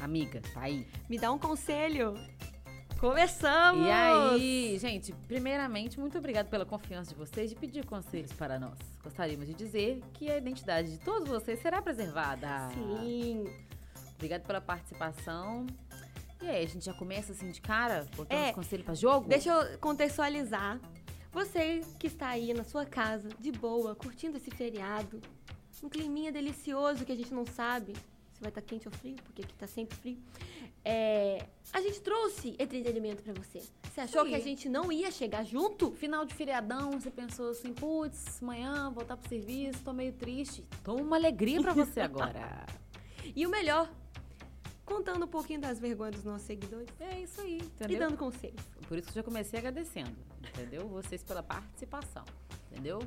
Amiga, tá aí. Me dá um conselho. Começamos! E aí, gente, primeiramente, muito obrigado pela confiança de vocês de pedir conselhos para nós. Gostaríamos de dizer que a identidade de todos vocês será preservada. Sim. Obrigado pela participação. E aí, a gente já começa assim de cara, botando É, os conselhos para jogo? Deixa eu contextualizar. Você que está aí na sua casa, de boa, curtindo esse feriado, um climinha delicioso que a gente não sabe se vai estar quente ou frio, porque aqui tá sempre frio. É, a gente trouxe entretenimento pra você. Você achou Sim. que a gente não ia chegar junto? Final de feriadão, você pensou assim, putz, amanhã voltar pro serviço, tô meio triste. Tô uma alegria pra você agora. E o melhor, contando um pouquinho das vergonhas dos nossos seguidores é isso aí, e entendeu? dando conselhos. Por isso que eu já comecei agradecendo, entendeu? Vocês pela participação, entendeu?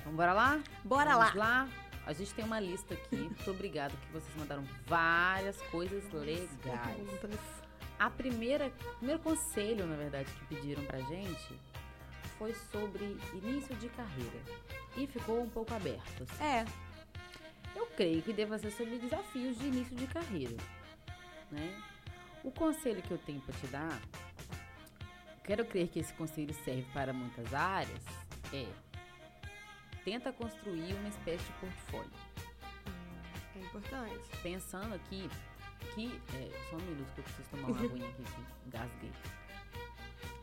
Então bora lá? Bora Vamos lá. lá. A gente tem uma lista aqui. Muito obrigada que vocês mandaram várias coisas legais. A primeira, o primeiro conselho, na verdade, que pediram pra gente foi sobre início de carreira. E ficou um pouco aberto. assim. É, Eu creio que deva ser sobre desafios de início de carreira, né? O conselho que eu tenho para te dar, quero crer que esse conselho serve para muitas áreas, é tenta construir uma espécie de portfólio. é importante. Pensando aqui que é, só um minuto que eu preciso tomar uma aguinha aqui, que engasguei.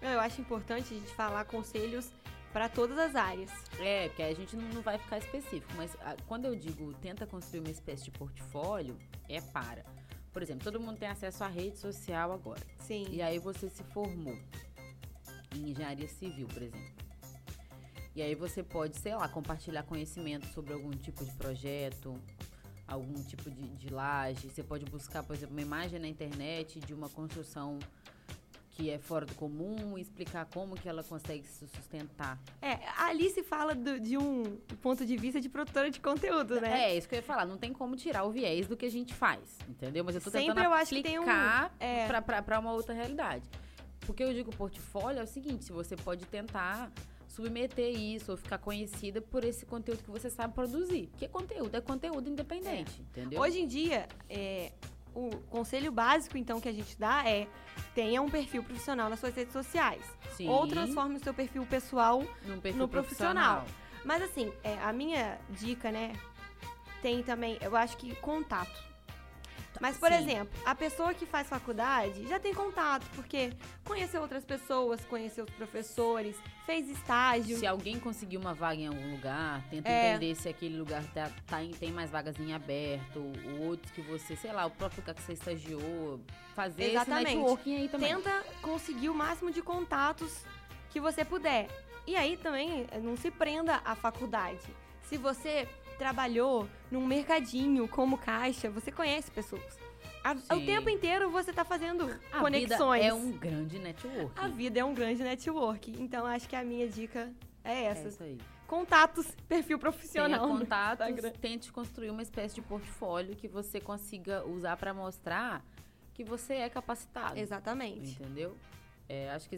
Eu acho importante a gente falar conselhos para todas as áreas. É, porque aí a gente não, não vai ficar específico, mas ah, quando eu digo tenta construir uma espécie de portfólio, é para. Por exemplo, todo mundo tem acesso à rede social agora. Sim. E aí você se formou em engenharia civil, por exemplo. E aí você pode, sei lá, compartilhar conhecimento sobre algum tipo de projeto, algum tipo de, de laje. Você pode buscar, por exemplo, uma imagem na internet de uma construção que é fora do comum e explicar como que ela consegue se sustentar. É, ali se fala do- de um ponto de vista de produtora de conteúdo, né? É, isso que eu ia falar. Não tem como tirar o viés do que a gente faz, entendeu? Mas eu tô Sempre tentando eu acho que tem um- é. pra, pra, pra uma outra realidade. Porque eu digo portfólio é o seguinte, se você pode tentar submeter isso ou ficar conhecida por esse conteúdo que você sabe produzir. Que conteúdo? É conteúdo independente, entendeu? Hoje em dia, é, o conselho básico, então, que a gente dá é tenha um perfil profissional nas suas redes sociais. Sim, Ou transforme o seu perfil pessoal num perfil no profissional. profissional. Mas assim, é, a minha dica, né, tem também, eu acho que contato. Mas, por Sim. exemplo, a pessoa que faz faculdade já tem contato, porque conheceu outras pessoas, conheceu os professores, fez estágio. Se alguém conseguir uma vaga em algum lugar, tenta É. entender se aquele lugar tá, tá em- tem mais vagas em aberto, ou outros que você, sei lá, o próprio lugar que você estagiou, fazer Exatamente. esse networking aí também. Tenta conseguir o máximo de contatos que você puder. E aí também eh, não se prenda à faculdade. Se você trabalhou num mercadinho como caixa, você conhece pessoas. A- o tempo inteiro você tá fazendo A conexões. vida é um grande networking. A vida é um grande network. Então acho que a minha dica é É essa. isso aí. Contatos, perfil Tenha profissional. no contatos, tente construir uma espécie de portfólio que você consiga usar para mostrar que você é capacitado. Exatamente. Entendeu? É, acho que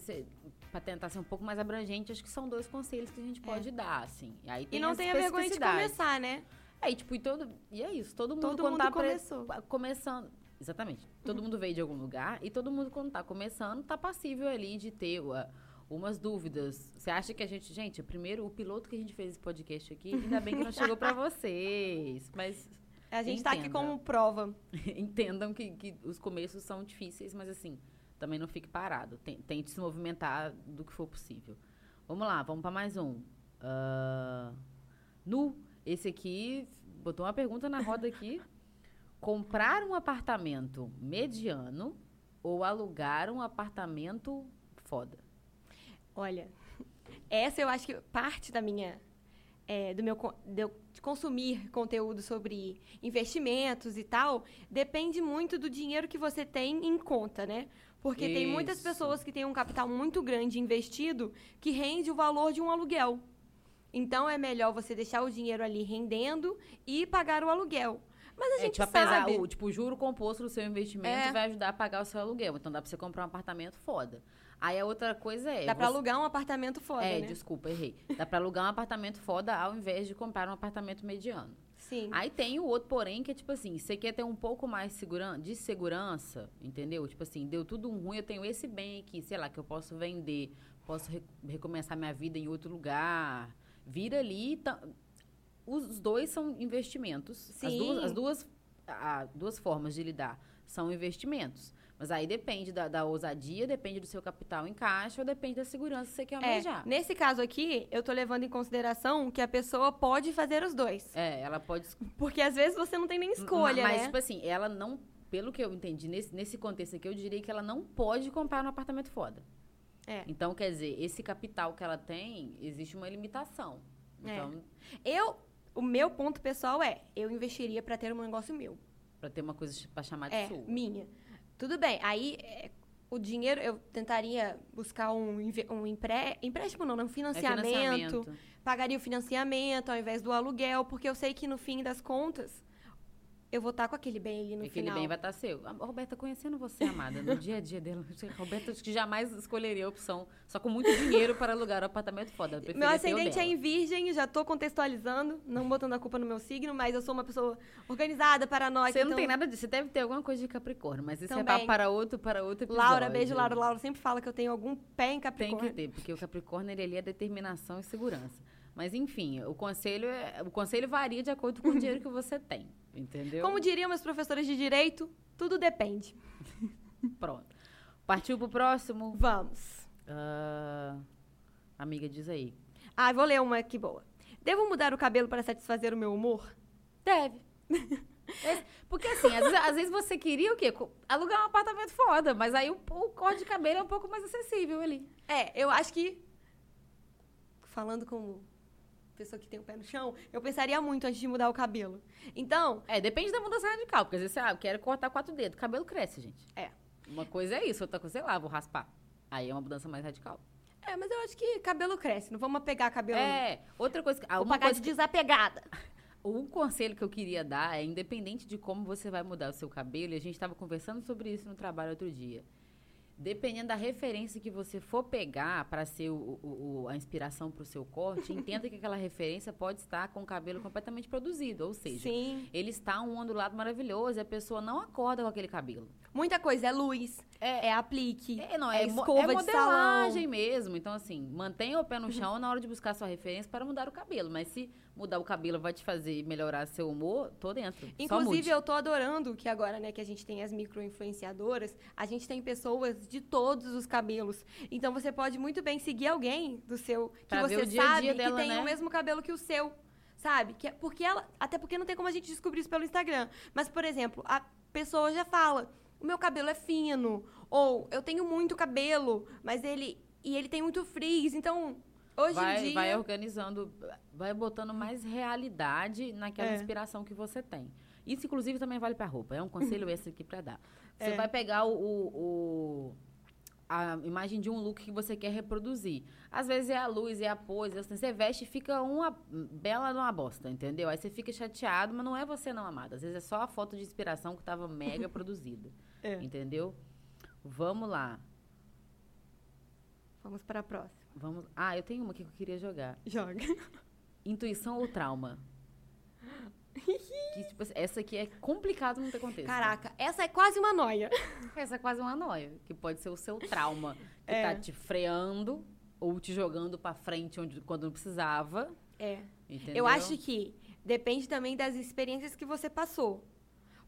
para tentar ser um pouco mais abrangente, acho que são dois conselhos que a gente pode dar, assim. E, aí É. E não tenha vergonha de começar, né? É, e, tipo, e, todo, e é isso, todo mundo Todo quando mundo tá começou. Começando. Exatamente. Todo mundo veio de algum lugar e todo mundo, quando tá começando, tá passível ali de ter uh, umas dúvidas. Você acha que a gente. Gente, primeiro, o piloto que a gente fez esse podcast aqui, ainda bem que não chegou pra vocês. Mas A gente tá aqui Entenda. como prova. entendam que, que os começos são difíceis, mas assim, também não fique parado. Ten- Tente se movimentar do que for possível. Vamos lá, vamos para mais um. Ah, nu, esse aqui botou uma pergunta na roda aqui. Comprar um apartamento mediano ou alugar um apartamento foda? Olha, essa eu acho que parte da minha. é, do meu de consumir conteúdo sobre investimentos e tal, depende muito do dinheiro que você tem em conta, né? Porque tem muitas Isso. pessoas que têm um capital muito grande investido que rende o valor de um aluguel. Então é melhor você deixar o dinheiro ali rendendo e pagar o aluguel. Mas a É, gente tipo, apesar, sabe. o, tipo, o juro composto do seu investimento É. vai ajudar a pagar o seu aluguel. Então dá pra você comprar um apartamento foda. Aí a outra coisa é. Dá pra você- alugar um apartamento foda, É, né? desculpa, errei. Dá pra alugar um apartamento foda ao invés de comprar um apartamento mediano. Sim. Aí tem o outro, porém, que é tipo assim, você quer ter um pouco mais seguran de segurança, entendeu? Tipo assim, deu tudo ruim, eu tenho esse bem aqui, sei lá, que eu posso vender, posso re recomeçar minha vida em outro lugar. Vira ali. Os dois são investimentos. Sim. As duas, as duas, a, duas formas de lidar são investimentos. Mas aí depende da, da, ousadia, depende do seu capital em caixa ou depende da segurança que você quer almejar. É, nesse caso aqui, eu tô levando em consideração que a pessoa pode fazer os dois. É, ela pode. Porque às vezes você não tem nem escolha, mas, né? Mas, tipo assim, ela não. Pelo que eu entendi, nesse, nesse contexto aqui, eu diria que ela não pode comprar um apartamento foda. É. Então, quer dizer, esse capital que ela tem, existe uma limitação. É. Então, eu. O meu ponto pessoal é, eu investiria para ter um negócio meu. Pra ter uma coisa pra chamar de é, sua. minha. Tudo bem. Aí, é, o dinheiro, eu tentaria buscar um, um empre, empréstimo, não, um financiamento, é financiamento. Pagaria o financiamento ao invés do aluguel, porque eu sei que no fim das contas, eu vou estar com aquele bem ali no aquele final. Aquele bem vai estar seu. A Roberta, conhecendo você, amada, no dia a dia dela, a Roberta acho que jamais escolheria a opção, só com muito dinheiro para alugar um apartamento foda. Meu ascendente é em virgem, já estou contextualizando, não botando a culpa no meu signo, mas eu sou uma pessoa organizada, paranoica. Você então... não tem nada disso, você deve ter alguma coisa de Capricórnio, mas isso Também. é para outro, para outro episódio. Laura, beijo, Laura. Laura sempre fala que eu tenho algum pé em Capricórnio. Tem que ter, porque o Capricórnio ele, ele é determinação e segurança. Mas enfim, o conselho, é, o conselho varia de acordo com o dinheiro que você tem, entendeu? Como diriam meus professores de direito, tudo depende. Pronto. Partiu pro próximo? Vamos. Uh, amiga, diz aí. Ah, vou ler uma aqui boa. Devo mudar o cabelo para satisfazer o meu humor? Deve. Porque assim, às vezes, às vezes, você queria o quê? Alugar um apartamento foda, mas aí o, o corte de cabelo é um pouco mais acessível ali. É, eu acho que. Falando como pessoa que tem o pé no chão, eu pensaria muito antes de mudar o cabelo. Então. É, depende da mudança radical, porque às vezes você, ah, eu quero cortar quatro dedos. O cabelo cresce, gente. É. Uma coisa é isso, outra coisa, sei lá, vou raspar. Aí é uma mudança mais radical. É, mas eu acho que cabelo cresce, não vamos pegar cabelo. É, outra coisa. Vou uma pagar coisa de desapegada. Um conselho que eu queria dar é, independente de como você vai mudar o seu cabelo, e a gente estava conversando sobre isso no trabalho outro dia. Dependendo da referência que você for pegar para ser o, o, a inspiração para o seu corte, entenda que aquela referência pode estar com o cabelo completamente produzido. Ou seja, Sim. ele está um ondulado maravilhoso e a pessoa não acorda com aquele cabelo. Muita coisa, é luz, é, é aplique, é, não, é, é escova é modelagem de mesmo. Então, assim, mantenha o pé no chão na hora de buscar sua referência para mudar o cabelo. Mas se mudar o cabelo vai te fazer melhorar seu humor, tô dentro. Inclusive, eu tô adorando que agora, né, que a gente tem as micro-influenciadoras, a gente tem pessoas de todos os cabelos. Então, você pode muito bem seguir alguém do seu, que pra você dia sabe dia dela, que tem né? o mesmo cabelo que o seu. Sabe? Que, é, porque ela. Até porque não tem como a gente descobrir isso pelo Instagram. Mas, por exemplo, a pessoa já fala: o meu cabelo é fino. Ou eu tenho muito cabelo, mas ele. E ele tem muito frizz. Então, Hoje vai, em dia. vai organizando, vai botando mais realidade naquela É. inspiração que você tem. Isso, inclusive, também vale para roupa. É um conselho esse aqui para dar. Você É. vai pegar o, o- o- a imagem de um look que você quer reproduzir. Às vezes é a luz, é a pose. assim, você veste e fica uma bela numa bosta, entendeu? Aí você fica chateado, mas não é você não, amada. Às vezes é só a foto de inspiração que estava mega produzida. É. Entendeu? Vamos lá. Vamos para a próxima. Vamos. Ah, eu tenho uma aqui que eu queria jogar. Joga. Intuição ou trauma? Que, tipo, essa aqui é complicado não ter contexto. Caraca, essa é quase uma noia. Essa é quase uma noia, que pode ser o seu trauma, que É. tá te freando ou te jogando pra frente onde, quando não precisava. É. Entendeu? Eu acho que depende também das experiências que você passou.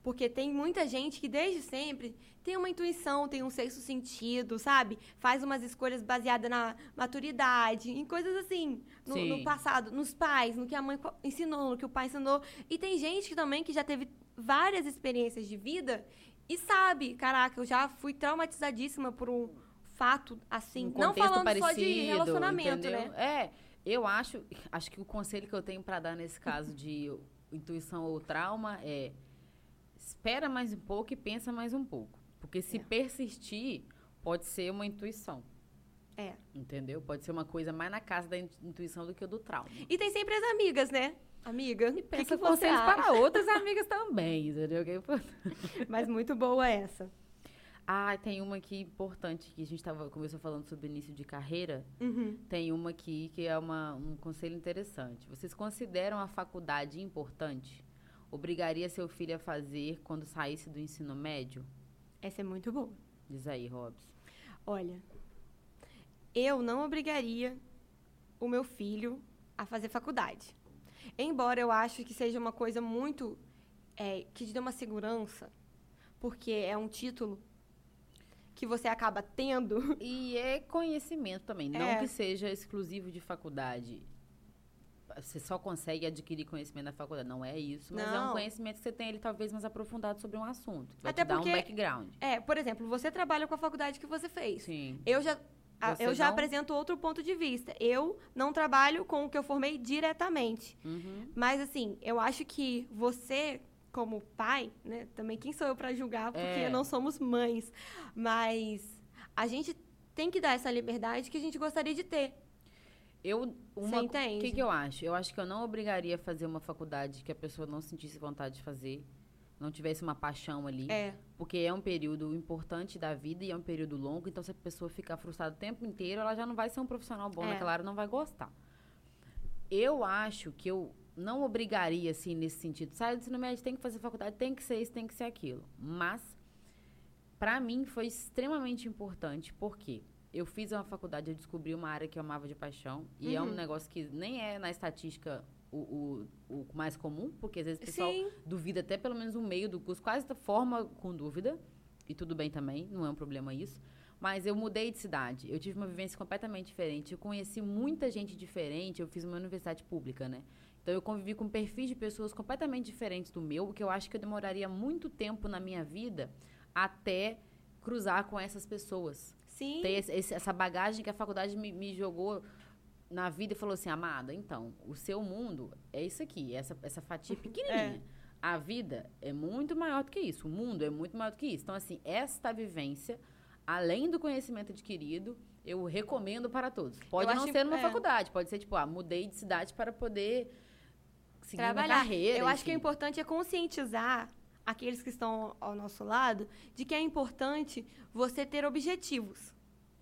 Porque tem muita gente que desde sempre tem uma intuição, tem um sexto sentido, sabe? Faz umas escolhas baseadas na maturidade, em coisas assim, no, no passado, nos pais, no que a mãe ensinou, no que o pai ensinou. E tem gente que também que já teve várias experiências de vida e sabe, caraca, eu já fui traumatizadíssima por um fato assim, um não falando parecido, só de relacionamento, entendeu? né? É, eu acho, acho que o conselho que eu tenho pra dar nesse caso de intuição ou trauma é espera mais um pouco e pensa mais um pouco, porque se É. persistir pode ser uma intuição. É. Entendeu? Pode ser uma coisa mais na casa da in- intuição do que do trauma. E tem sempre as amigas, né? Amiga, que, Pensa que você conselhos acha? para outras amigas também, entendeu? Que é. Mas muito boa essa. Ah, tem uma aqui importante que a gente tava, começou falando sobre início de carreira. Uhum. Tem uma aqui que é uma, um conselho interessante. Vocês consideram a faculdade importante? Obrigaria seu filho a fazer quando saísse do ensino médio? Essa é muito boa. Diz aí, Robson. Olha, eu não obrigaria o meu filho a fazer faculdade. Embora eu acho que seja uma coisa muito. É, que te dê uma segurança, porque é um título que você acaba tendo. E é conhecimento também, não É. que seja exclusivo de faculdade. Você só consegue adquirir conhecimento na faculdade. Não é isso, mas é um Não. conhecimento que você tem ali, talvez, mais aprofundado sobre um assunto. Vai Até te dar porque- um background. É, por exemplo, você trabalha com a faculdade que você fez. Sim. Eu já, a- eu já não- apresento outro ponto de vista. Eu não trabalho com o que eu formei diretamente. Uhum. Mas, assim, eu acho que você, como pai, né? Também quem sou eu para julgar, porque É. não somos mães. Mas a gente tem que dar essa liberdade que a gente gostaria de ter. Eu, uma, Você entende? O que, que eu acho? Eu acho que eu não obrigaria a fazer uma faculdade que a pessoa não sentisse vontade de fazer, não tivesse uma paixão ali. É. Porque é um período importante da vida e é um período longo, então se a pessoa ficar frustrada o tempo inteiro, ela já não vai ser um profissional bom É. naquela área, não vai gostar. Eu acho que eu não obrigaria, assim, nesse sentido. Sai do ensino médio, tem que fazer faculdade, tem que ser isso, tem que ser aquilo. Mas, para mim, foi extremamente importante, porque eu fiz uma faculdade, eu descobri uma área que eu amava de paixão, e é um Uhum. negócio que nem é na estatística o, o, o mais comum, porque às vezes o pessoal Sim. duvida até pelo menos um meio do curso, quase forma com dúvida, e tudo bem também, não é um problema isso. Mas eu mudei de cidade, eu tive uma vivência completamente diferente, eu conheci muita gente diferente, eu fiz uma universidade pública, né? Então eu convivi com perfis de pessoas completamente diferentes do meu, o que eu acho que eu demoraria muito tempo na minha vida até cruzar com essas pessoas Sim. ter esse- esse- essa bagagem que a faculdade me, me jogou na vida e falou assim, amada, então, o seu mundo é isso aqui, essa, essa fatia pequenininha. A vida é muito maior do que isso, o mundo é muito maior do que isso. Então, assim, esta vivência, além do conhecimento adquirido, eu recomendo para todos. Pode Eu não acho- ser numa é. faculdade, pode ser tipo, ah, mudei de cidade para poder seguir uma trabalhar. carreira. Eu acho que é enfim. importante é conscientizar aqueles que estão ao nosso lado de que é importante você ter objetivos,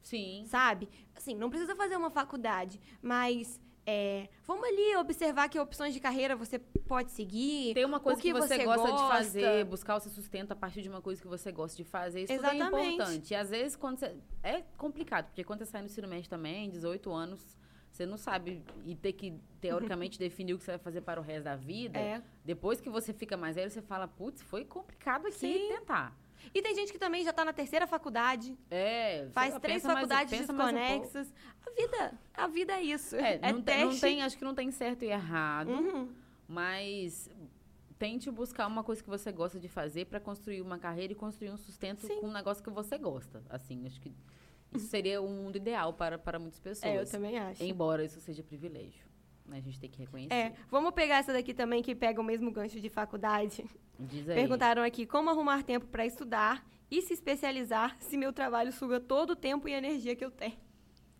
Sim. sabe? Assim, não precisa fazer uma faculdade, mas é, vamos ali observar que opções de carreira você pode seguir. Tem uma coisa o que, que você, você gosta, de gosta. fazer, buscar o seu sustento a partir de uma coisa que você gosta de fazer. Isso é Exatamente. importante. E às vezes, quando você. É complicado, porque quando você sai no ensino médio também, 18 anos, você não sabe e ter que, teoricamente, definir o que você vai fazer para o resto da vida. É. Depois que você fica mais velho, você fala, putz, foi complicado aqui Sim. tentar. E tem gente que também já está na terceira faculdade, É, faz três mais- faculdades mais um desconexas. a vida, a vida é isso. É, não, tem, não teste. tem, acho que não tem certo e errado. Uhum. Mas tente buscar uma coisa que você gosta de fazer para construir uma carreira e construir um sustento Sim. com um negócio que você gosta. Assim, acho que isso seria um mundo ideal para, para muitas pessoas. É, eu também acho. Embora isso seja privilégio. né? A gente tem que reconhecer. É, vamos pegar essa daqui também que pega o mesmo gancho de faculdade. Diz aí. Perguntaram aqui como arrumar tempo para estudar e se especializar se meu trabalho suga todo o tempo e energia que eu tenho.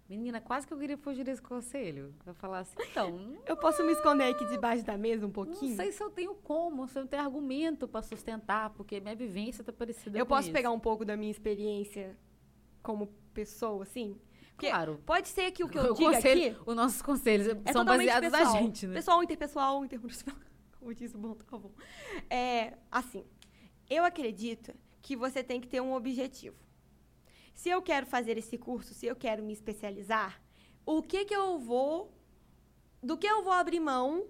Menina, quase que eu queria fugir desse conselho. Eu falar assim, então, Eu posso me esconder aqui debaixo da mesa um não pouquinho? sei se eu tenho como, se eu tenho argumento para sustentar, porque minha vivência tá parecida Eu com posso isso. pegar um pouco da minha experiência como pessoa, assim? Porque Claro. pode ser que o que eu O diga conselho- aqui os nossos conselhos é são baseados pessoal. na gente, né? Pessoal, interpessoal, interprofissional. Como diz o bom tá bom. É, assim, eu acredito que você tem que ter um objetivo. Se eu quero fazer esse curso, se eu quero me especializar, o que que eu vou do que eu vou abrir mão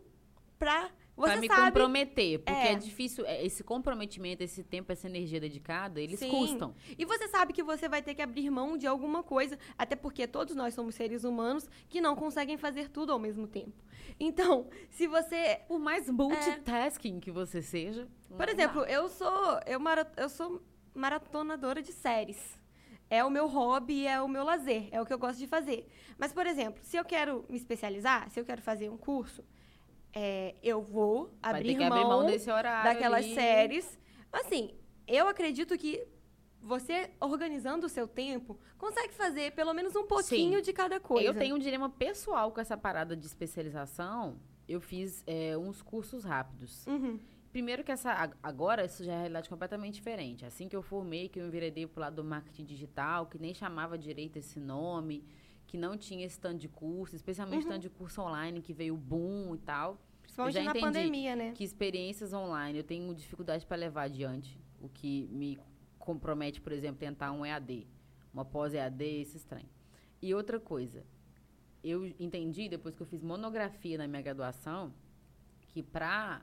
pra você pra me sabe comprometer, porque É. é. difícil, é, esse comprometimento, esse tempo, essa energia dedicada, eles Sim. custam. E você sabe que você vai ter que abrir mão de alguma coisa, até porque todos nós somos seres humanos que não conseguem fazer tudo ao mesmo tempo. Então, se você Por mais multitasking que você seja. Por dá. exemplo, eu sou eu, mara, eu sou maratonadora de séries. É o meu hobby, é o meu lazer, é o que eu gosto de fazer. Mas, por exemplo, se eu quero me especializar, se eu quero fazer um curso, é, eu vou abrir, que abrir mão mão desse horário. daquelas ali. séries. Assim, eu acredito que você, organizando o seu tempo, consegue fazer pelo menos um pouquinho Sim. de cada coisa. Eu tenho um dilema pessoal com essa parada de especialização. Eu fiz é, uns cursos rápidos. Uhum. Primeiro que essa ag- agora isso já é realidade completamente diferente. Assim que eu formei, que eu enveredei pro lado do marketing digital, que nem chamava direito esse nome, que não tinha esse tanto de curso, especialmente Uhum. tanto de curso online que veio boom e tal. Principalmente na pandemia, né? que experiências online eu tenho dificuldade para levar adiante, o que me compromete, por exemplo, tentar um EAD, uma pós-EAD, esse estranho. E outra coisa, eu entendi depois que eu fiz monografia na minha graduação que para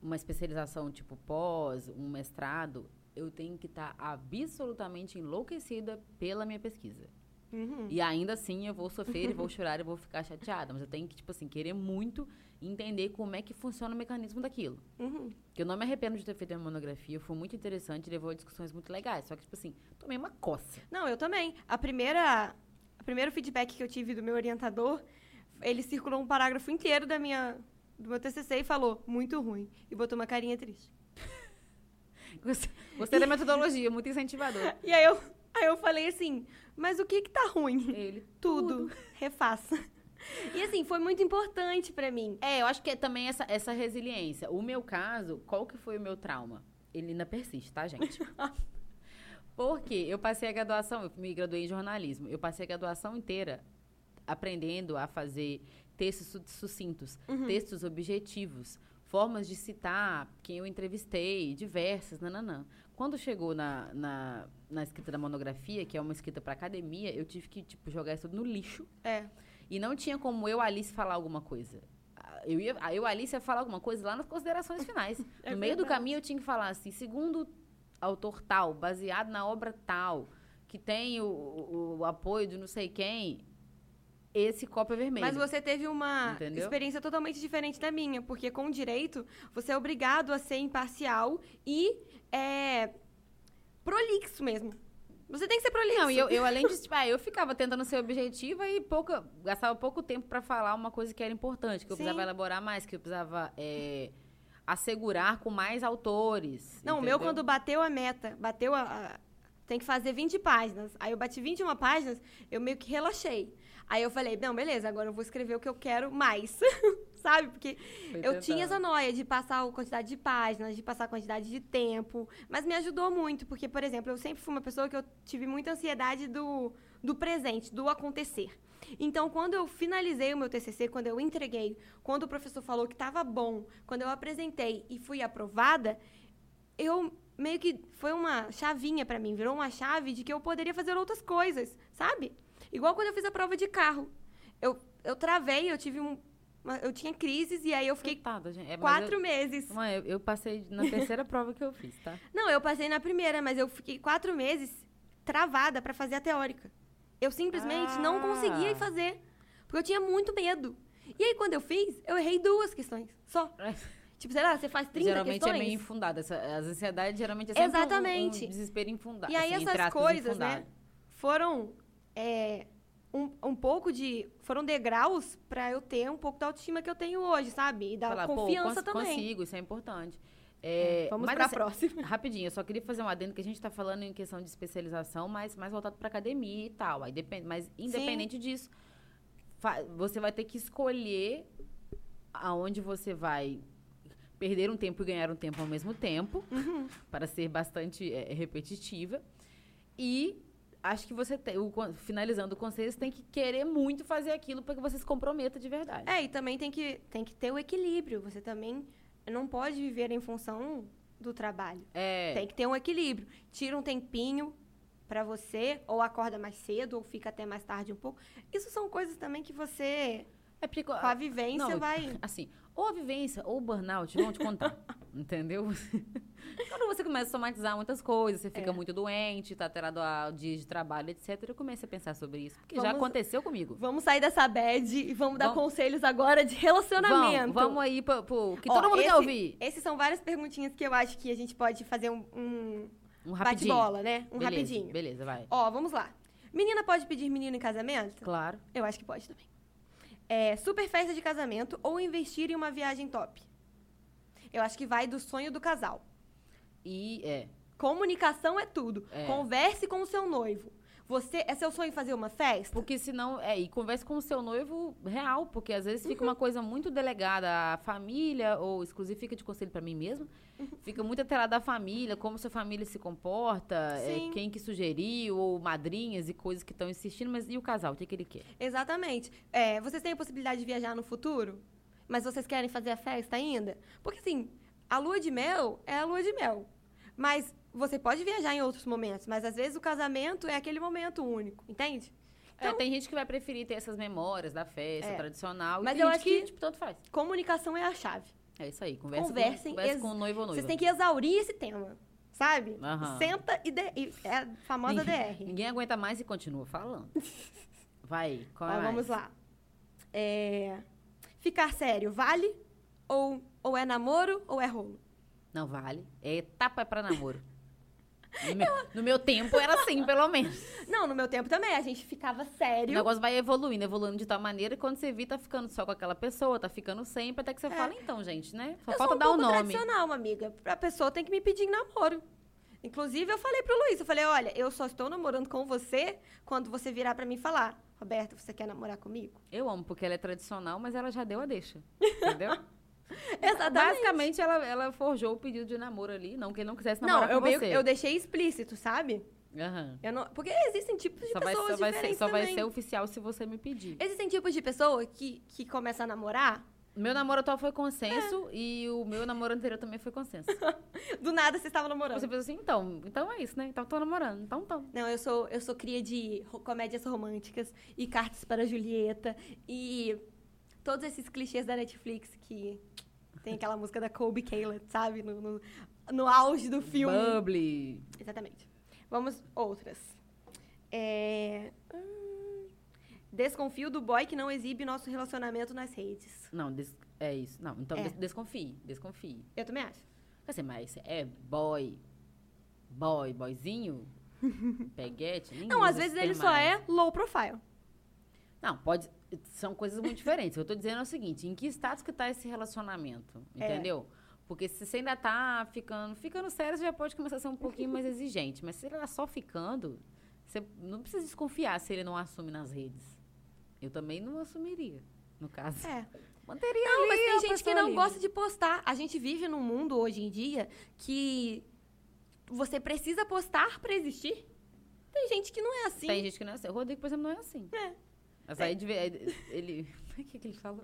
uma especialização tipo pós, um mestrado, eu tenho que estar absolutamente enlouquecida pela minha pesquisa. Uhum. E ainda assim eu vou sofrer, e vou chorar e vou ficar chateada. Mas eu tenho que, tipo assim, querer muito entender como é que funciona o mecanismo daquilo. Uhum. Que eu não me arrependo de ter feito a monografia, foi muito interessante, levou a discussões muito legais. Só que, tipo assim, tomei uma coça. Não, eu também. A primeira, o primeiro feedback que eu tive do meu orientador, ele circulou um parágrafo inteiro da minha, do meu TCC e falou, muito ruim. E botou uma carinha triste. Gostei da metodologia, muito incentivador. E aí eu, aí eu falei assim, mas o que que tá ruim? Ele. Tudo. Refaça. E assim, foi muito importante pra mim. É, eu acho que é também essa, essa resiliência. O meu caso, qual que foi o meu trauma? Ele ainda persiste, tá, gente? Porque eu passei a graduação, eu me graduei em jornalismo. Eu passei a graduação inteira aprendendo a fazer textos su- sucintos, textos objetivos, formas de citar quem eu entrevistei, diversas, nananã. Quando chegou na, na, na escrita da monografia, que é uma escrita para academia, eu tive que tipo, jogar isso tudo no lixo. É. E não tinha como eu, Alice, falar alguma coisa. Ah, Eu, ia, ah, eu, Alice, ia falar alguma coisa lá nas considerações finais. É no meio do verdade. caminho, eu tinha que falar assim, segundo autor tal, baseado na obra tal, que tem o, o- o apoio de não sei quem, esse copo é vermelho. Mas você teve uma Entendeu? experiência totalmente diferente da minha, porque com direito, você é obrigado a ser imparcial e é, prolixo mesmo. Você tem que ser prolixo. Não, e eu, eu além disso, tipo, ah, eu ficava tentando ser objetiva e pouca, gastava pouco tempo pra falar uma coisa que era importante, que eu Sim. precisava elaborar mais, que eu precisava é, assegurar com mais autores. Não, o meu, entendeu? quando bateu a meta, bateu a, a- Tem que fazer 20 páginas. Aí eu bati 21 páginas, eu meio que relaxei. Aí eu falei, não, beleza, agora eu vou escrever o que eu quero mais. Sabe? Porque eu tinha essa noia de passar a quantidade de páginas, de passar a quantidade de tempo. Mas me ajudou muito, porque, por exemplo, eu sempre fui uma pessoa que eu tive muita ansiedade do, do presente, do acontecer. Então, quando eu finalizei o meu TCC, quando eu entreguei, quando o professor falou que estava bom, quando eu apresentei e fui aprovada, eu meio que foi uma chavinha pra mim, virou uma chave de que eu poderia fazer outras coisas, sabe? Igual quando eu fiz a prova de carro. Eu, eu travei, eu tive um. Eu tinha crises e aí eu fiquei Coitada, gente. É, quatro eu, meses. Mãe, eu, eu passei na terceira prova que eu fiz, tá? Não, eu passei na primeira, mas eu fiquei quatro meses travada pra fazer a teórica. Eu simplesmente não Ah. conseguia ir fazer. Porque eu tinha muito medo. E aí, quando eu fiz, eu errei duas questões. Só. Tipo, sei lá, você faz 30 geralmente questões. é meio infundada. As ansiedades geralmente é sempre um- Exatamente. Um, desespero infundado. E aí assim, essas coisas, né, infundado. foram é, um, um pouco de... Foram degraus pra eu ter um pouco da autoestima que eu tenho hoje, sabe? E da Falar, confiança cons- também. Consigo, isso é importante. É, Vamos mas pra assim, próxima. Rapidinho, eu só queria fazer um adendo que a gente tá falando em questão de especialização, mas mais voltado pra academia e tal. Aí depende, mas independente disso, fa- você vai ter que escolher aonde você vai perder um tempo e ganhar um tempo ao mesmo tempo, Uhum. para ser bastante é, repetitiva. E acho que você tem, o finalizando o conselho, você tem que querer muito fazer aquilo para que você se comprometa de verdade. É, e também tem que, tem que ter o equilíbrio. Você também não pode viver em função do trabalho. É, Tem que ter um equilíbrio. Tira um tempinho pra você, ou acorda mais cedo, ou fica até mais tarde um pouco. Isso são coisas também que você, é porque, com a vivência, não, vai... assim, ou a vivência ou o burnout vão te contar, entendeu? Quando você começa a somatizar muitas coisas, você fica É. muito doente, tá alterado a dias de trabalho, etc. Eu comecei a pensar sobre isso, porque já Vamos- aconteceu comigo. Vamos sair dessa bad e vamos dar Vamos- conselhos agora de relacionamento. Vamos, vamos aí pro, pro que Ó, todo mundo esse- quer ouvir. Esses são várias perguntinhas que eu acho que a gente pode fazer um, um Um rapidinho. bate-bola, né? Um beleza, rapidinho. Beleza, vai. Ó, vamos lá. Menina pode pedir menino em casamento? Claro. Eu acho que pode também. É, super festa de casamento ou investir em uma viagem top? Eu acho que vai do sonho do casal. E é. Comunicação é tudo. É. Converse com o seu noivo. Você, é seu sonho fazer uma festa? Porque senão, é, e converse com o seu noivo real, porque às vezes fica uma coisa muito delegada à família, ou exclusivo fica de conselho pra mim mesmo. Fica muito atrelada à família, como sua família se comporta, é, quem que sugeriu, ou madrinhas e coisas que estão insistindo, mas e o casal, o que, que ele quer? Exatamente. É, vocês têm a possibilidade de viajar no futuro? Mas vocês querem fazer a festa ainda? Porque assim, a lua de mel é a lua de mel. Mas você pode viajar em outros momentos, mas às vezes o casamento é aquele momento único, entende? É, tem gente que vai preferir ter essas memórias da festa É. tradicional. Mas e eu acho que- tipo, tanto faz. Comunicação é a chave. É isso aí, conversa, Conversem, com, conversa com o noivo ou noiva. Vocês têm que exaurir esse tema, sabe? Aham. Senta e, de- e- é a famosa DR. Ninguém aguenta mais e continua falando. Vai, qual é Ó, vamos lá. É, Ficar sério, vale? Ou, ou é namoro ou é rolo? Não vale. É etapa pra namoro. No meu, no meu tempo era assim, pelo menos. Não, no meu tempo também, a gente ficava O sério. negócio vai evoluindo, evoluindo de tal maneira e quando você vê, tá ficando só com aquela pessoa, tá ficando sempre, até que você fala, então, gente, né? Só eu falta um dar o pouco nome. tradicional, amiga. A pessoa tem que me pedir em namoro. Inclusive, eu falei pro Luiz, eu falei, olha, eu só estou namorando com você quando você virar pra mim falar, Roberta, você quer namorar comigo? Eu amo, porque ela é tradicional, mas ela já deu a deixa. Entendeu? Exatamente. Basicamente, ela, ela forjou o pedido de namoro ali, não que ele não quisesse Não, namorar eu, com meio- você. eu deixei explícito, sabe? Aham. Eu não, porque existem tipos de Só, vai, pessoas só, vai ser, diferentes só vai também. ser oficial se você me pedir. Existem tipos de pessoa que, que começa a namorar, Meu namoro atual foi consenso e o meu namoro anterior também foi consenso. do nada você estava namorando. Você pensa assim, então, então é isso, né? Então tô namorando, então então. Não, eu sou, eu sou cria de comédias românticas e cartas para Julieta e todos esses clichês da Netflix que tem aquela música da Colby Caleb, sabe? No, no, no auge do filme. Bubble. Exatamente. Vamos, outras. É... hum, Desconfio do boy que não exibe nosso relacionamento nas redes. Não, des- é isso. Não, então É. des- desconfie, desconfie. Eu também acho. Assim, mas é boy, boy, boyzinho, peguete, Não, às vezes ele termo só mais. é low profile. Não, pode. São coisas muito diferentes. Eu tô dizendo é o seguinte: em que status que tá esse relacionamento? É. Entendeu? Porque se você ainda tá ficando. Ficando sério, você já pode começar a ser um pouquinho mais exigente. Mas se ele tá só ficando, você não precisa desconfiar se ele não assume nas redes. Eu também não assumiria, no caso. É. Manteria Não, ali mas tem gente que não ali. gosta de postar. A gente vive num mundo hoje em dia que você precisa postar pra existir. Tem gente que não é assim. Tem gente que não é assim. O Rodrigo, por exemplo, não é assim. É. Mas aí de ver- ele. O que, que ele falou?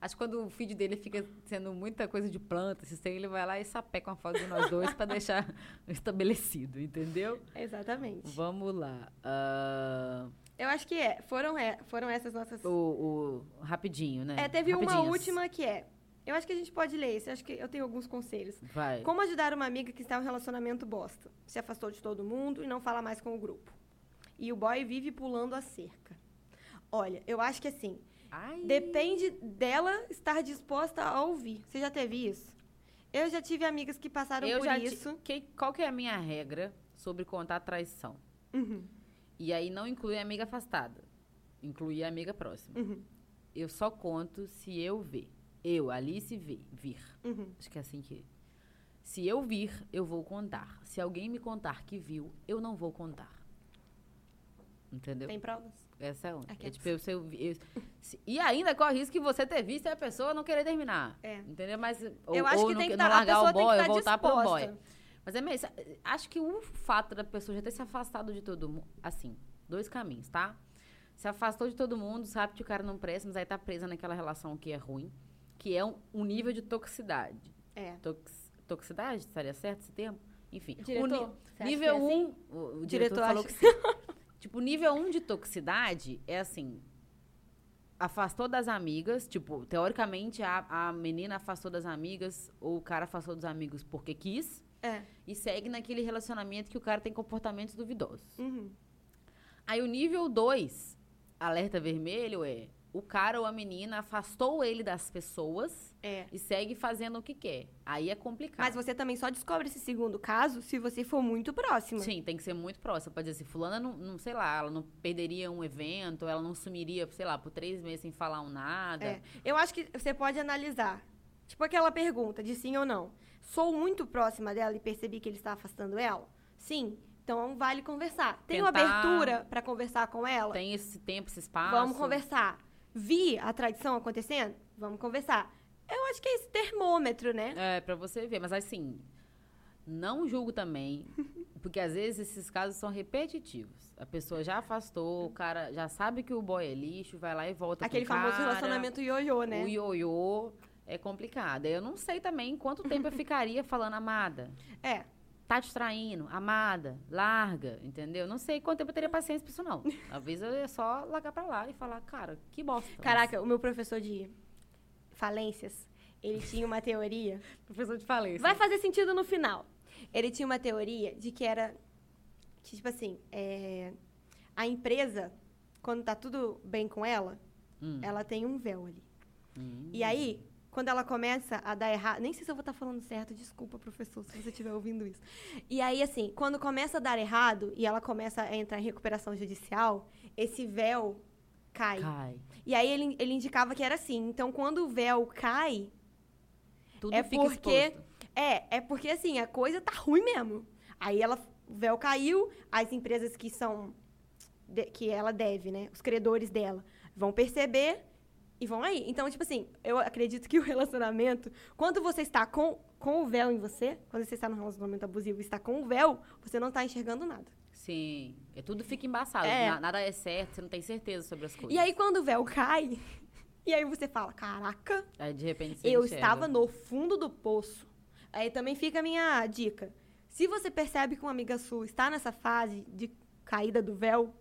Acho que quando o feed dele fica sendo muita coisa de planta, tem, ele vai lá e sapeca uma foto de nós dois pra deixar estabelecido, entendeu? Exatamente. Vamos lá. Ah, Eu acho que é. Foram, é, foram essas nossas. o, o- Rapidinho, né? É, teve uma última que é. Eu acho que a gente pode ler esse. Eu acho que eu tenho alguns conselhos. Vai. Como ajudar uma amiga que está em um relacionamento bosta? Se afastou de todo mundo e não fala mais com o grupo. E o boy vive pulando a cerca. Olha, eu acho que assim, Ai. depende dela estar disposta a ouvir. Você já teve isso? Eu já tive amigas que passaram Eu por já ti- isso. que- qual que é a minha regra sobre contar traição? Uhum, E aí não inclui a amiga afastada. Inclui a amiga próxima. uhum, Eu só conto se eu ver. Eu, Alice, ver. vir. uhum. Acho que é assim que. Se eu vir, eu vou contar. Se alguém me contar que viu, eu não vou contar. Entendeu? Tem provas? Essa é uma. É é tipo, eu, eu, eu- e ainda corre o risco que você ter visto e a pessoa não querer terminar. É. Entendeu? Mas. Ou, eu acho ou que não, tem que não largar o boy, voltar pro boy. disposta. Mas é mesmo. Acho que o fato da pessoa já ter se afastado de todo mundo. Assim, dois caminhos, tá? Se afastou de todo mundo, sabe que o cara não presta, mas aí tá presa naquela relação que é ruim, que é um, um nível de toxicidade. É. Tox, toxicidade? Estaria certo esse termo? Enfim. o Diretor, acha nível que é 1. assim? Um, o, o Diretor diretor, falou acha- que sim. tipo, nível 1 um de toxicidade é assim. Afastou das amigas, tipo, teoricamente a, a menina afastou das amigas, ou o cara afastou dos amigos porque quis, É. e segue naquele relacionamento que o cara tem comportamentos duvidosos. Uhum. Aí o nível 2, alerta vermelho, é o cara ou a menina afastou ele das pessoas É. e segue fazendo o que quer. Aí é complicado. Mas você também só descobre esse segundo caso se você for muito próxima. Sim, tem que ser muito próxima. Pode dizer assim, fulana não, não, sei lá, ela não perderia um evento, ela não sumiria, sei lá, por três meses sem falar um nada. É. Eu acho que você pode analisar. Tipo aquela pergunta de sim ou não. Sou muito próxima dela e percebi que ele está afastando ela? Sim. Então vale conversar. Tem uma Tentar- abertura para conversar com ela? Tem esse tempo, esse espaço. Vamos conversar. Vi a tradição acontecendo? Vamos conversar. Eu acho que é esse termômetro, né? É, pra você ver. Mas assim, não julgo também. Porque às vezes esses casos são repetitivos. A pessoa já afastou, o cara já sabe que o boy é lixo, vai lá e volta Aquele famoso cara. relacionamento ioiô, né? O ioiô é complicado. Eu não sei também quanto tempo eu ficaria falando amada. É. Tá te traindo, amada, larga, entendeu? Não sei quanto tempo eu teria paciência pra isso, não. Às vezes eu ia só largar pra lá e falar, cara, que bosta. Caraca, o meu professor de falências, ele tinha uma teoria. professor de falência. Vai fazer sentido no final. Ele tinha uma teoria de que era. Que, tipo assim, é, a empresa, quando tá tudo bem com ela, Hum, ela tem um véu ali. hum. E aí, quando ela começa a dar errado. Nem sei se eu vou estar falando certo, desculpa, professor, se você estiver ouvindo isso. E aí, assim, quando começa a dar errado e ela começa a entrar em recuperação judicial, esse véu cai. Cai. E aí ele, ele indicava que era assim. Então, quando o véu cai, Tudo É fica porque- exposto. é, é porque assim, a coisa tá ruim mesmo. Aí ela, o véu caiu, as empresas que são, de- que ela deve, né, os credores dela, vão perceber e vão aí. Então, tipo assim, eu acredito que o relacionamento, quando você está com, com o véu em você, quando você está num relacionamento abusivo e está com o véu, você não está enxergando nada. Sim. É, tudo fica embaçado. É. Na- Nada é certo, você não tem certeza sobre as coisas. E aí, quando o véu cai, e aí você fala, caraca, Aí, de repente, você eu enxerga. estava no fundo do poço. Aí também fica a minha dica. Se você percebe que uma amiga sua está nessa fase de caída do véu,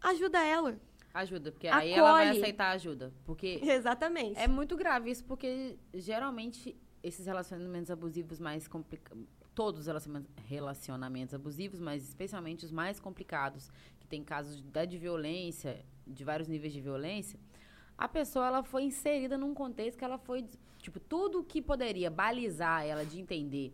ajuda ela. Ajuda, porque aí ela vai Acolhe. aceitar ajuda. Porque Exatamente. é muito grave isso, porque geralmente esses relacionamentos abusivos mais complicados. Todos os relacionamentos, relacionamentos abusivos, mas especialmente os mais complicados, que tem casos de, de violência, de vários níveis de violência, a pessoa ela foi inserida num contexto que ela foi. Tipo, tudo que poderia balizar ela de entender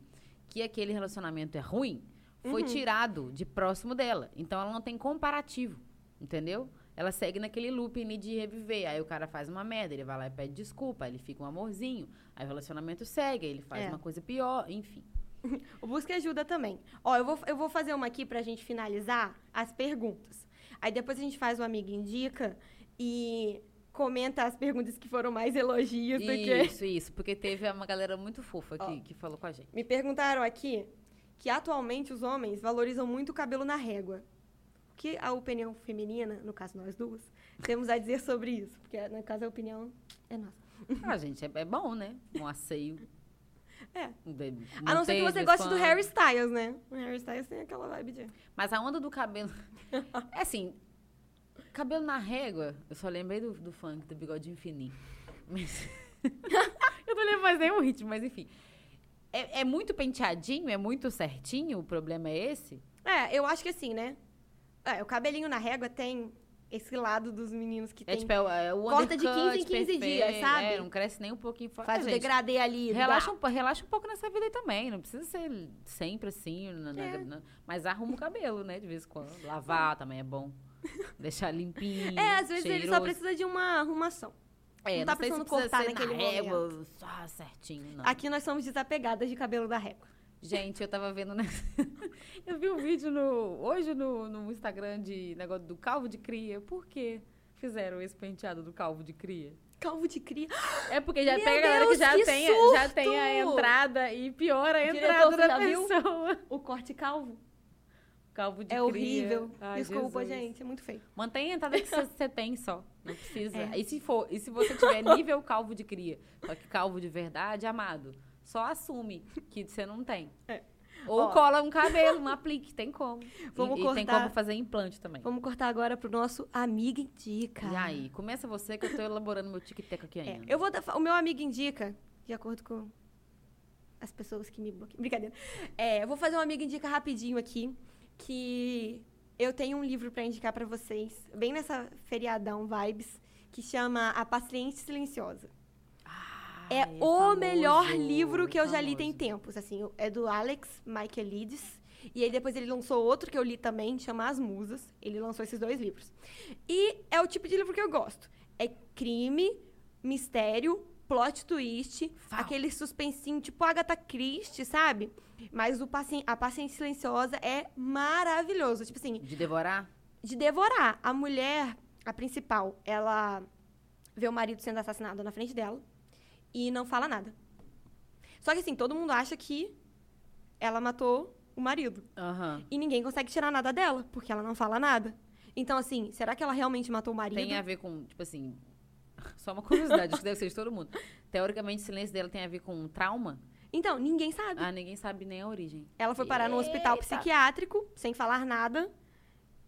que aquele relacionamento é ruim foi tirado de próximo dela. Então ela não tem comparativo, entendeu? Ela segue naquele looping de reviver. Aí o cara faz uma merda, ele vai lá e pede desculpa, aí ele fica um amorzinho, aí o relacionamento segue, aí ele faz É. uma coisa pior, enfim. O Busca ajuda também. Ó, eu vou, eu vou fazer uma aqui pra gente finalizar as perguntas. Aí depois a gente faz o Amigo Indica e comenta as perguntas que foram mais elogios do que... Isso, isso, porque teve uma galera muito fofa que, que falou com a gente. Me perguntaram aqui que atualmente os homens valorizam muito o cabelo na régua. O que a opinião feminina, no caso nós duas, temos a dizer sobre isso? Porque no caso a opinião é nossa. Ah, gente, é, é bom, né? Um asseio. É. De- A não ser que você goste do. Harry Styles, né? O Harry Styles tem aquela vibe de... Mas a onda do cabelo. É assim. Cabelo na régua, eu só lembrei do, do funk, do bigodinho fininho. Mas. eu não lembro mais nenhum ritmo, mas enfim. É, é muito penteadinho? É muito certinho? O problema é esse? É, eu acho que assim, né? É, o cabelinho na régua tem esse lado dos meninos que É tem... tipo, é, o Corta de undercut 15 em 15 dias, perfeito, sabe? É, não cresce nem um pouquinho fora. faz É, o degradê ali. Relaxa dá. um, relaxa um pouco nessa vida aí também. Não precisa ser sempre assim. na- É. na- mas arruma o cabelo, né? De vez em quando. Lavar também é bom. Deixar limpinho. É, às vezes ele só cheiroso. precisa de uma arrumação. É, não tá se precisando precisa cortar naquele na régua, só certinho, não. Aqui nós somos desapegadas de cabelo da régua. Gente, eu tava vendo, né? eu vi um vídeo no, hoje no, no Instagram de negócio do calvo de cria. Por que fizeram esse penteado do calvo de cria? Calvo de cria. É porque já Meu tem a galera que já, que tem, a- já tem a entrada e piora a Diretor, entrada você da já viu? pessoa. O corte calvo. Calvo de é cria. horrível. Ai, Desculpa, Jesus. gente. É muito feio. Mantém a entrada que você tem só. Não precisa. É. E se for, e se você tiver nível calvo de cria, só que calvo de verdade, amado, só assume que você não tem. É. Ou Ó. cola um cabelo, um aplique, tem como. Vamos e, e tem cortar. como fazer implante também. Vamos cortar agora pro nosso Amiga Indica. E aí, começa você que eu tô elaborando meu tic-tac aqui É, ainda. eu vou dar, o meu amigo indica, de acordo com as pessoas que me bloqueiam. Brincadeira. É, eu vou fazer um amigo indica rapidinho aqui, que eu tenho um livro para indicar para vocês, bem nessa feriadão vibes, que chama A Paciente Silenciosa. Ai, É o famoso, melhor livro que eu já li famoso. tem tempos, assim, é do Alex Michaelides. E aí depois ele lançou outro que eu li também, chama As Musas. Ele lançou esses dois livros. E é o tipo de livro que eu gosto. É crime, mistério, plot twist, Fala. aquele suspensinho tipo Agatha Christie, sabe? Mas o Pacien- a Paciente Silenciosa é maravilhoso. Tipo assim, De devorar? de devorar. A mulher, a principal, ela vê o marido sendo assassinado na frente dela e não fala nada. Só que assim, todo mundo acha que ela matou o marido. Aham. E ninguém consegue tirar nada dela, porque ela não fala nada. Então, assim, será que ela realmente matou o marido? Tem a ver com, tipo assim. Só uma curiosidade, que deve ser de todo mundo. Teoricamente, o silêncio dela tem a ver com um trauma. Então, ninguém sabe. Ah, ninguém sabe nem a origem. Ela foi parar num hospital Eita. psiquiátrico, sem falar nada.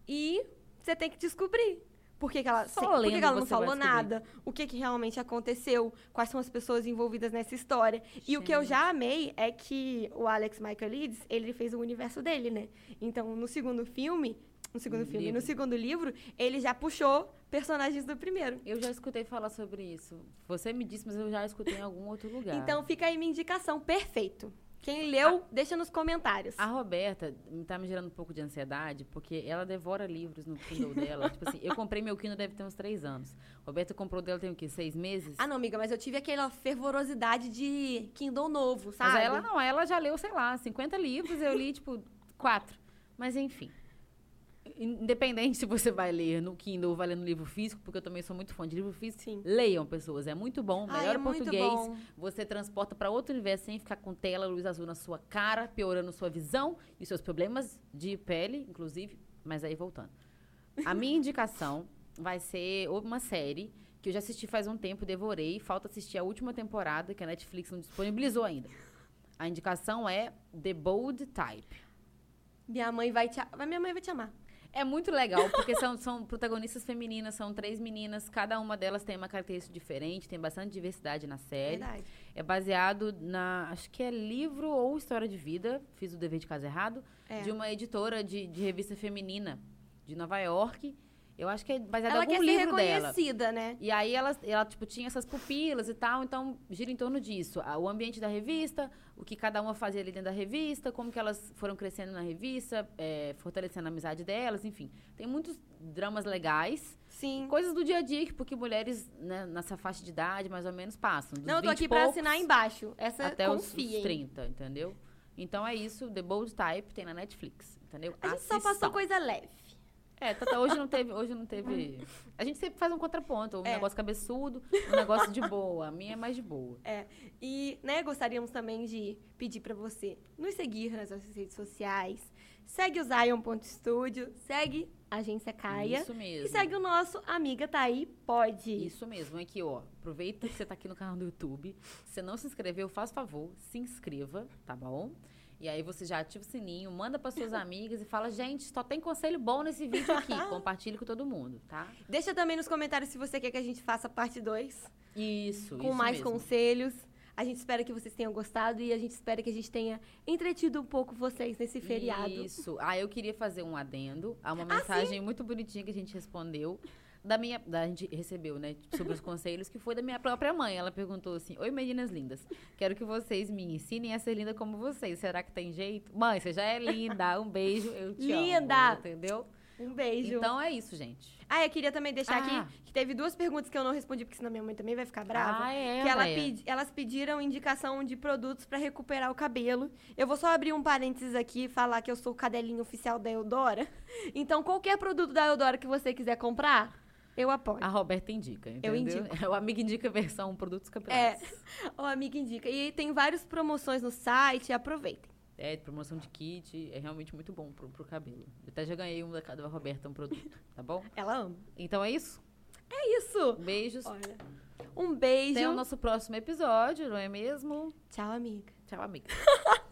E você tem que descobrir. Por que, que ela, sem- por que que ela não falou nada? O que, que realmente aconteceu? Quais são as pessoas envolvidas nessa história? E o que eu Gente. já amei é que o Alex Michael Leeds, ele fez o universo dele, né? Então, no segundo filme, no segundo filme, livro. no segundo livro, ele já puxou personagens do primeiro. Eu já escutei falar sobre isso. Você me disse, mas eu já escutei em algum outro lugar. Então, fica aí minha indicação, perfeito. Quem leu, deixa nos comentários. A Roberta tá me gerando um pouco de ansiedade, porque ela devora livros no Kindle dela. tipo assim, eu comprei meu Kindle deve ter uns três anos. Roberta comprou dela tem o quê? Seis meses? Ah, não, amiga, mas eu tive aquela fervorosidade de Kindle novo, sabe? Mas ela não, ela já leu, sei lá, 50 livros, eu li, tipo, quatro. Mas enfim. Independente se você vai ler no Kindle ou vai ler no livro físico, porque eu também sou muito fã de livro físico. Sim. Leiam, pessoas. É muito bom. Ai, Melhor é muito português. bom. Você transporta para outro universo sem ficar com tela, luz azul na sua cara, piorando sua visão e seus problemas de pele, inclusive. Mas aí voltando. A minha indicação vai ser uma série que eu já assisti faz um tempo, devorei. Falta assistir a última temporada, que a Netflix não disponibilizou ainda. A indicação é The Bold Type. Minha mãe vai te, minha mãe vai te amar. É muito legal, porque são, são protagonistas femininas, são três meninas, cada uma delas tem uma característica diferente, tem bastante diversidade na série. Verdade. É baseado na. Acho que é livro ou história de vida. Fiz o dever de casa errado. É. De uma editora de, de revista feminina de Nova York. Eu acho que é baseado Ela em algum quer ser livro dela. reconhecida, né? E aí ela, ela tipo, tinha essas pupilas e tal, então gira em torno disso. O ambiente da revista, o que cada uma fazia ali dentro da revista, como que elas foram crescendo na revista, é, fortalecendo a amizade delas, enfim. Tem muitos dramas legais. Sim. Coisas do dia a dia, que porque mulheres né, nessa faixa de idade, mais ou menos, passam. Não, eu tô 20 aqui pra assinar embaixo. Essa até os, os confiem. 30, entendeu? Então é isso, The Bold Type tem na Netflix, entendeu? A gente só Assistam. passou coisa leve. É, Tata, hoje não teve, hoje não teve. A gente sempre faz um contraponto, um É. negócio cabeçudo, um negócio de boa. A minha é mais de boa. É. E, né, gostaríamos também de pedir pra você nos seguir nas nossas redes sociais. Segue o Zion.studio, segue a Agência Caia. Isso mesmo. E segue o nosso Amiga Tá Aí Pode. Isso mesmo, aqui, ó. Aproveita que você tá aqui no canal do YouTube. Se você não se inscreveu, faz favor, se inscreva, tá bom? E aí você já ativa o sininho, manda para suas amigas e fala, gente, só tem conselho bom nesse vídeo aqui. Compartilhe com todo mundo, tá? Deixa também nos comentários se você quer que a gente faça parte 2, Isso, com isso mais mesmo. conselhos. A gente espera que vocês tenham gostado e a gente espera que a gente tenha entretido um pouco vocês nesse feriado. Isso. Ah, eu queria fazer um adendo a uma Ah, mensagem muito bonitinha que a gente respondeu. Da minha. Da, a gente recebeu, né? Sobre os conselhos, que foi da minha própria mãe. Ela perguntou assim: Oi, meninas lindas. Quero que vocês me ensinem a ser linda como vocês. Será que tem jeito? Mãe, você já é linda. Um beijo. Eu te Linda! amo. Entendeu? Um beijo. Então é isso, gente. Ah, eu queria também deixar Ah. aqui que teve duas perguntas que eu não respondi, porque senão minha mãe também vai ficar brava. Ah, é, que ela pedi- elas pediram indicação de produtos pra recuperar o cabelo. Eu vou só abrir um parênteses aqui e falar que eu sou o cadelinho oficial da Eudora. Então, qualquer produto da Eudora que você quiser comprar, eu apoio. A Roberta indica. Entendeu? indico. O amigo indica versão produtos É, capilares. o amigo indica. E tem várias promoções no site, aproveitem. É, promoção de kit. É realmente muito bom pro, pro cabelo. Eu até já ganhei um da da Roberta, um produto. Tá bom? Ela ama. Então é isso. É isso. Beijos. Olha. Um beijo. Até o nosso próximo episódio, não é mesmo? Tchau, amiga. Tchau, amiga.